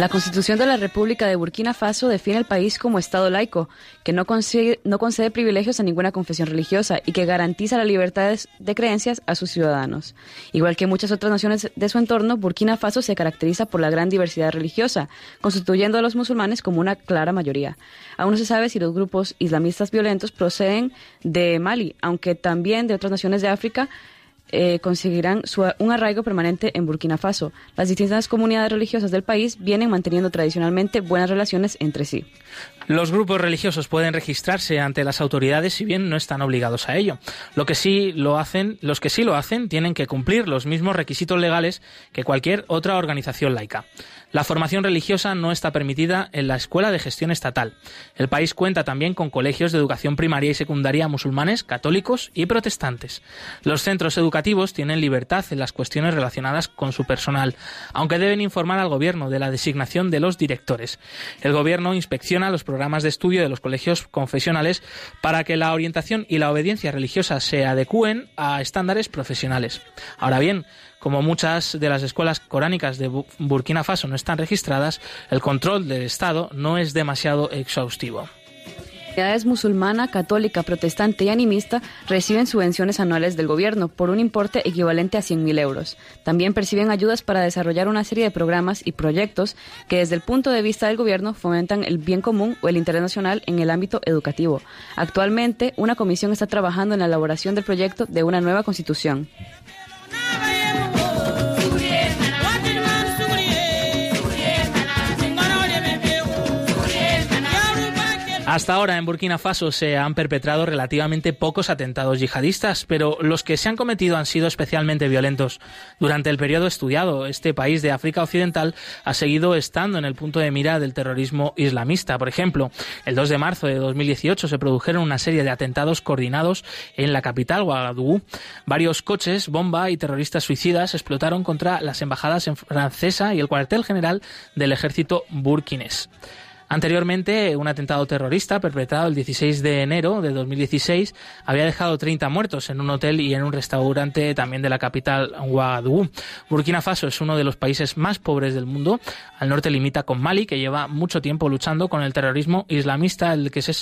La Constitución de la República de Burkina Faso define el país como Estado laico, que no concede, no concede privilegios a ninguna confesión religiosa y que garantiza la libertad de creencias a sus ciudadanos. Igual que muchas otras naciones de su entorno, Burkina Faso se caracteriza por la gran diversidad religiosa, constituyendo a los musulmanes como una clara mayoría. Aún no se sabe si los grupos islamistas violentos proceden de Mali, aunque también de otras naciones de África, eh, conseguirán un arraigo permanente en Burkina Faso. Las distintas comunidades religiosas del país vienen manteniendo tradicionalmente buenas relaciones entre sí. Los grupos religiosos pueden registrarse ante las autoridades si bien no están obligados a ello. Lo que sí lo hacen, los que sí lo hacen tienen que cumplir los mismos requisitos legales que cualquier otra organización laica. La formación religiosa no está permitida en la Escuela de Gestión Estatal. El país cuenta también con colegios de educación primaria y secundaria musulmanes, católicos y protestantes. Los centros educativos tienen libertad en las cuestiones relacionadas con su personal, aunque deben informar al gobierno de la designación de los directores. El gobierno inspecciona los programas de estudio de los colegios confesionales para que la orientación y la obediencia religiosa se adecúen a estándares profesionales. Ahora bien, como muchas de las escuelas coránicas de Burkina Faso no están registradas, el control del Estado no es demasiado exhaustivo. Comunidades musulmana, católica, protestante y animista reciben subvenciones anuales del gobierno por un importe equivalente a 100.000 euros. También perciben ayudas para desarrollar una serie de programas y proyectos que desde el punto de vista del gobierno fomentan el bien común o el interés nacional en el ámbito educativo. Actualmente, una comisión está trabajando en la elaboración del proyecto de una nueva constitución. Hasta ahora en Burkina Faso se han perpetrado relativamente pocos atentados yihadistas, pero los que se han cometido han sido especialmente violentos. Durante el periodo estudiado, este país de África Occidental ha seguido estando en el punto de mira del terrorismo islamista. Por ejemplo, el 2 de marzo de 2018 se produjeron una serie de atentados coordinados en la capital, Ouagadougou. Varios coches, bomba y terroristas suicidas explotaron contra las embajadas francesa y el cuartel general del ejército burkinés. Anteriormente, un atentado terrorista perpetrado el 16 de enero de 2016 había dejado 30 muertos en un hotel y en un restaurante también de la capital Ouagadougou. Burkina Faso es uno de los países más pobres del mundo. Al norte limita con Mali, que lleva mucho tiempo luchando con el terrorismo islamista, el que se,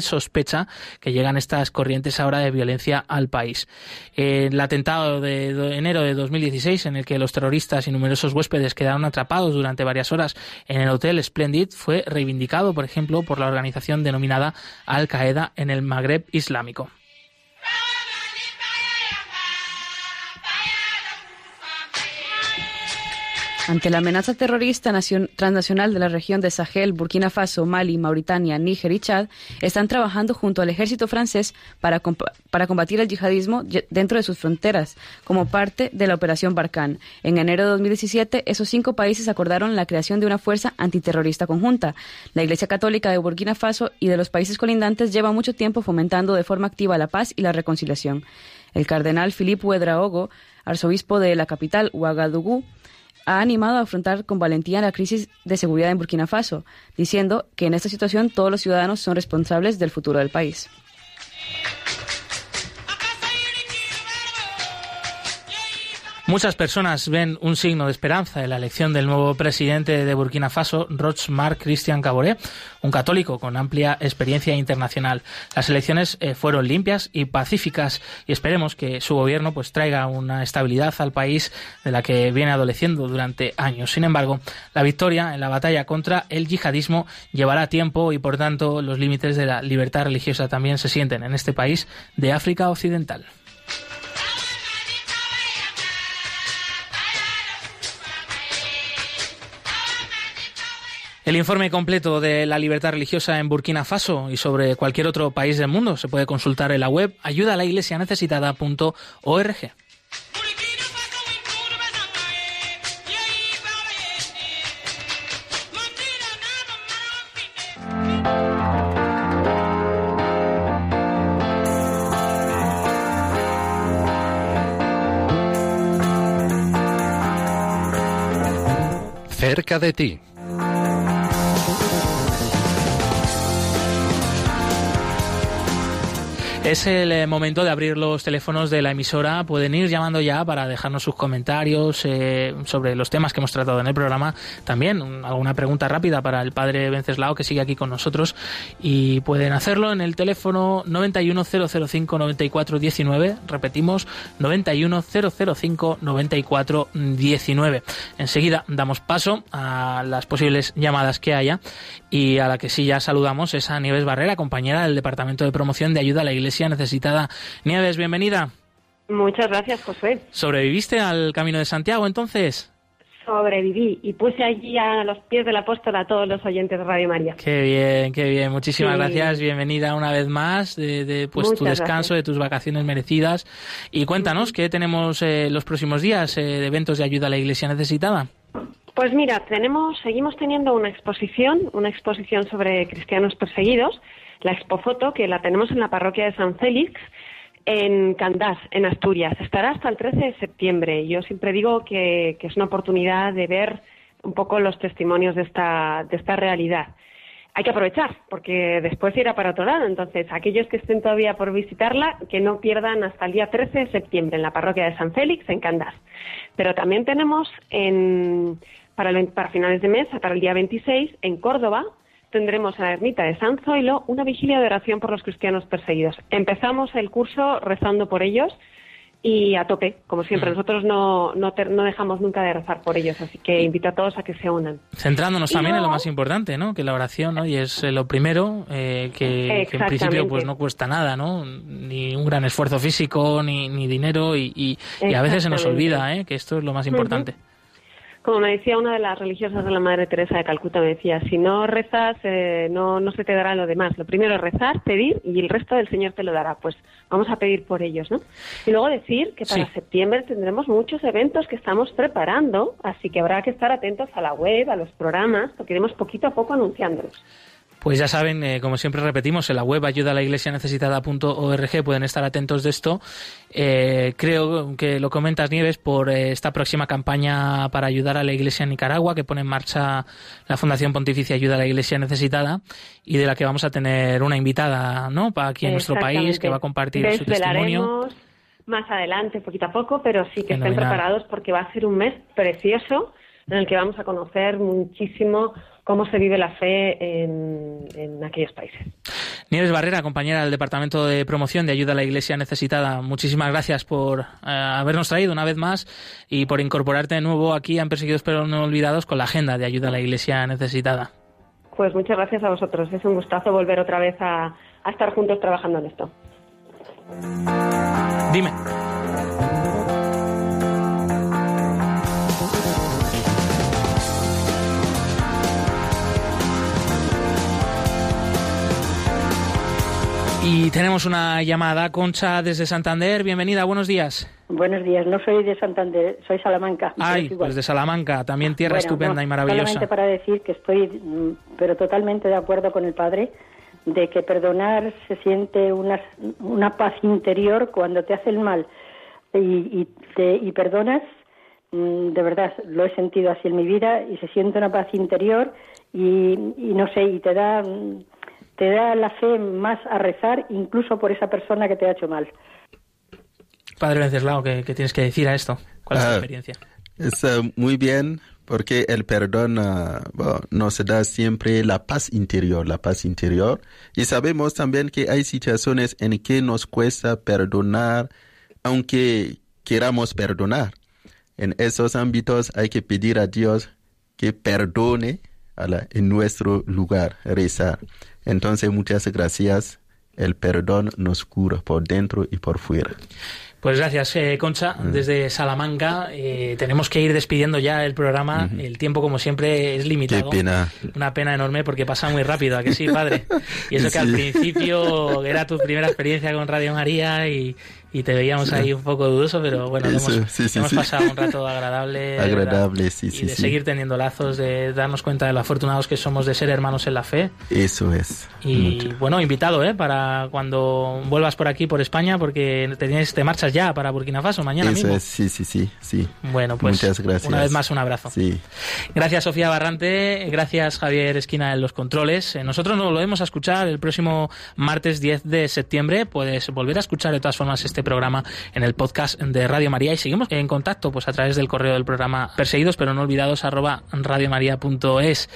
sospecha que llegan estas corrientes ahora de violencia al país. El atentado de enero de 2016, en el que los terroristas y numerosos huéspedes quedaron atrapados durante varias horas en el hotel Splendid, fue reivindicado indicado, por ejemplo, por la organización denominada Al Qaeda en el Magreb Islámico. Ante la amenaza terrorista transnacional de la región de Sahel, Burkina Faso, Mali, Mauritania, Níger y Chad, están trabajando junto al ejército francés para, para combatir el yihadismo dentro de sus fronteras, como parte de la Operación Barkhane. En enero de 2017, esos cinco países acordaron la creación de una fuerza antiterrorista conjunta. La Iglesia Católica de Burkina Faso y de los países colindantes lleva mucho tiempo fomentando de forma activa la paz y la reconciliación. El cardenal Philippe Ouedraogo, arzobispo de la capital, Ouagadougou, ha animado a afrontar con valentía la crisis de seguridad en Burkina Faso, diciendo que en esta situación todos los ciudadanos son responsables del futuro del país. Muchas personas ven un signo de esperanza en la elección del nuevo presidente de Burkina Faso, Rochmar Christian Caboret, un católico con amplia experiencia internacional. Las elecciones eh, fueron limpias y pacíficas y esperemos que su gobierno pues traiga una estabilidad al país de la que viene adoleciendo durante años. Sin embargo, la victoria en la batalla contra el yihadismo llevará tiempo y por tanto los límites de la libertad religiosa también se sienten en este país de África Occidental. El informe completo de la libertad religiosa en Burkina Faso y sobre cualquier otro país del mundo se puede consultar en la web ayudalaiglesianecesitada.org. Cerca de ti. Es el eh, momento de abrir los teléfonos de la emisora. Pueden ir llamando ya para dejarnos sus comentarios eh, sobre los temas que hemos tratado en el programa. También alguna pregunta rápida para el padre Venceslao que sigue aquí con nosotros. Y pueden hacerlo en el teléfono 910059419. Repetimos, 910059419. Enseguida damos paso a las posibles llamadas que haya y a la que sí ya saludamos es a Nieves Barrera, compañera del Departamento de Promoción de Ayuda a la Iglesia necesitada. Nieves, bienvenida. Muchas gracias, José. ¿Sobreviviste al Camino de Santiago entonces? Sobreviví y puse allí a los pies del apóstol a todos los oyentes de Radio María. Qué bien, qué bien. Muchísimas gracias. Bienvenida una vez más de, pues, tu descanso, de tus vacaciones merecidas. Y cuéntanos, ¿qué tenemos eh, los próximos días eh, de eventos de ayuda a la Iglesia necesitada? Pues mira, tenemos, seguimos teniendo una exposición, una exposición sobre cristianos perseguidos la expofoto, que la tenemos en la parroquia de San Félix, en Candás, en Asturias. Estará hasta el 13 de septiembre. Yo siempre digo que, es una oportunidad de ver un poco los testimonios de esta, de esta realidad. Hay que aprovechar, porque después irá para otro lado. Entonces, aquellos que estén todavía por visitarla, que no pierdan hasta el día 13 de septiembre en la parroquia de San Félix, en Candás. Pero también tenemos en, para, para finales de mes, para el día 26, en Córdoba, tendremos en la ermita de San Zoilo una vigilia de oración por los cristianos perseguidos. Empezamos el curso rezando por ellos y a tope, como siempre. Nosotros no, no, dejamos nunca de rezar por ellos, así que invito a todos a que se unan. Centrándonos también en lo más importante, ¿no? Que la oración, ¿no? Y es eh, lo primero, eh, que, en principio pues no cuesta nada, ¿no? Ni un gran esfuerzo físico, ni, ni dinero, y, a veces se nos olvida, ¿eh? Que esto es lo más importante. Como me decía una de las religiosas de la Madre Teresa de Calcuta, me decía, si no rezas, eh, no, no se te dará lo demás. Lo primero es rezar, pedir y el resto del Señor te lo dará. Pues vamos a pedir por ellos, ¿no? Y luego decir que para septiembre tendremos muchos eventos que estamos preparando, así que habrá que estar atentos a la web, a los programas, porque iremos poquito a poco anunciándolos. Pues ya saben, eh, como siempre repetimos, en la web ayuda a la iglesia necesitada.org pueden estar atentos de esto. Eh, creo que lo comentas, Nieves, por eh, esta próxima campaña para ayudar a la iglesia en Nicaragua que pone en marcha la Fundación Pontificia Ayuda a la Iglesia Necesitada y de la que vamos a tener una invitada ¿no? para aquí en nuestro país que va a compartir su testimonio. Más adelante, poquito a poco, pero sí que estén preparados porque va a ser un mes precioso en el que vamos a conocer muchísimo cómo se vive la fe en, aquellos países. Nieves Barrera, compañera del Departamento de Promoción de Ayuda a la Iglesia Necesitada, muchísimas gracias por eh, habernos traído una vez más y por incorporarte de nuevo aquí a Perseguidos pero no olvidados con la agenda de Ayuda a la Iglesia Necesitada. Pues muchas gracias a vosotros. Es un gustazo volver otra vez a estar juntos trabajando en esto. Dime. Y tenemos una llamada, Concha, desde Santander. Bienvenida, buenos días. Buenos días, no soy de Santander, soy Salamanca. Ay, pues de Salamanca, también tierra estupenda y maravillosa. Solamente para decir que estoy, mm, pero totalmente de acuerdo con el padre, de que perdonar se siente una, una paz interior cuando te hace el mal y, te, y perdonas. Mm, de verdad, lo he sentido así en mi vida y se siente una paz interior y, y no sé, y te da mm, te da la fe más a rezar incluso por esa persona que te ha hecho mal. Padre Venceslao, ¿qué, tienes que decir a esto? ¿Cuál es tu ah, experiencia? Es eh, muy bien porque el perdón uh, nos da siempre la paz interior, la paz interior. Y sabemos también que hay situaciones en que nos cuesta perdonar, aunque queramos perdonar. En esos ámbitos hay que pedir a Dios que perdone a la, en nuestro lugar, rezar. Entonces, muchas gracias. El perdón nos cura por dentro y por fuera. Pues gracias, eh, Concha. Mm. Desde Salamanca eh, tenemos que ir despidiendo ya el programa. El tiempo, como siempre, es limitado. Qué pena. Una pena enorme porque pasa muy rápido, ¿a que sí, padre? Y eso que al principio era tu primera experiencia con Radio María y, y te veíamos ahí un poco dudoso, pero bueno, hemos, pasado un rato agradable. Agradable, sí, sí. Y de seguir teniendo lazos, de darnos cuenta de lo afortunados que somos de ser hermanos en la fe. Eso es. Y bueno, invitado, ¿eh? Para cuando vuelvas por aquí, por España, porque te, tienes, te marchas ya para Burkina Faso mañana Eso mismo. Es, sí, sí, sí, sí. Bueno, pues Muchas gracias. una vez más un abrazo. Sí. Gracias, Sofía Barrante. Gracias, Javier Esquina, en los controles. Eh, nosotros nos volvemos a escuchar el próximo martes 10 de septiembre. Puedes volver a escuchar de todas formas este programa en el podcast de Radio María y seguimos en contacto pues a través del correo del programa perseguidos pero no olvidados arroba radiomaria.es.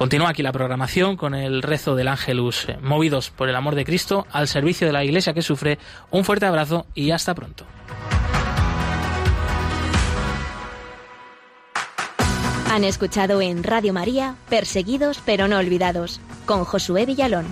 Continúa aquí la programación con el rezo del Ángelus, eh, movidos por el amor de Cristo al servicio de la Iglesia que sufre. Un fuerte abrazo y hasta pronto. Han escuchado en Radio María Perseguidos pero no olvidados con Josué Villalón.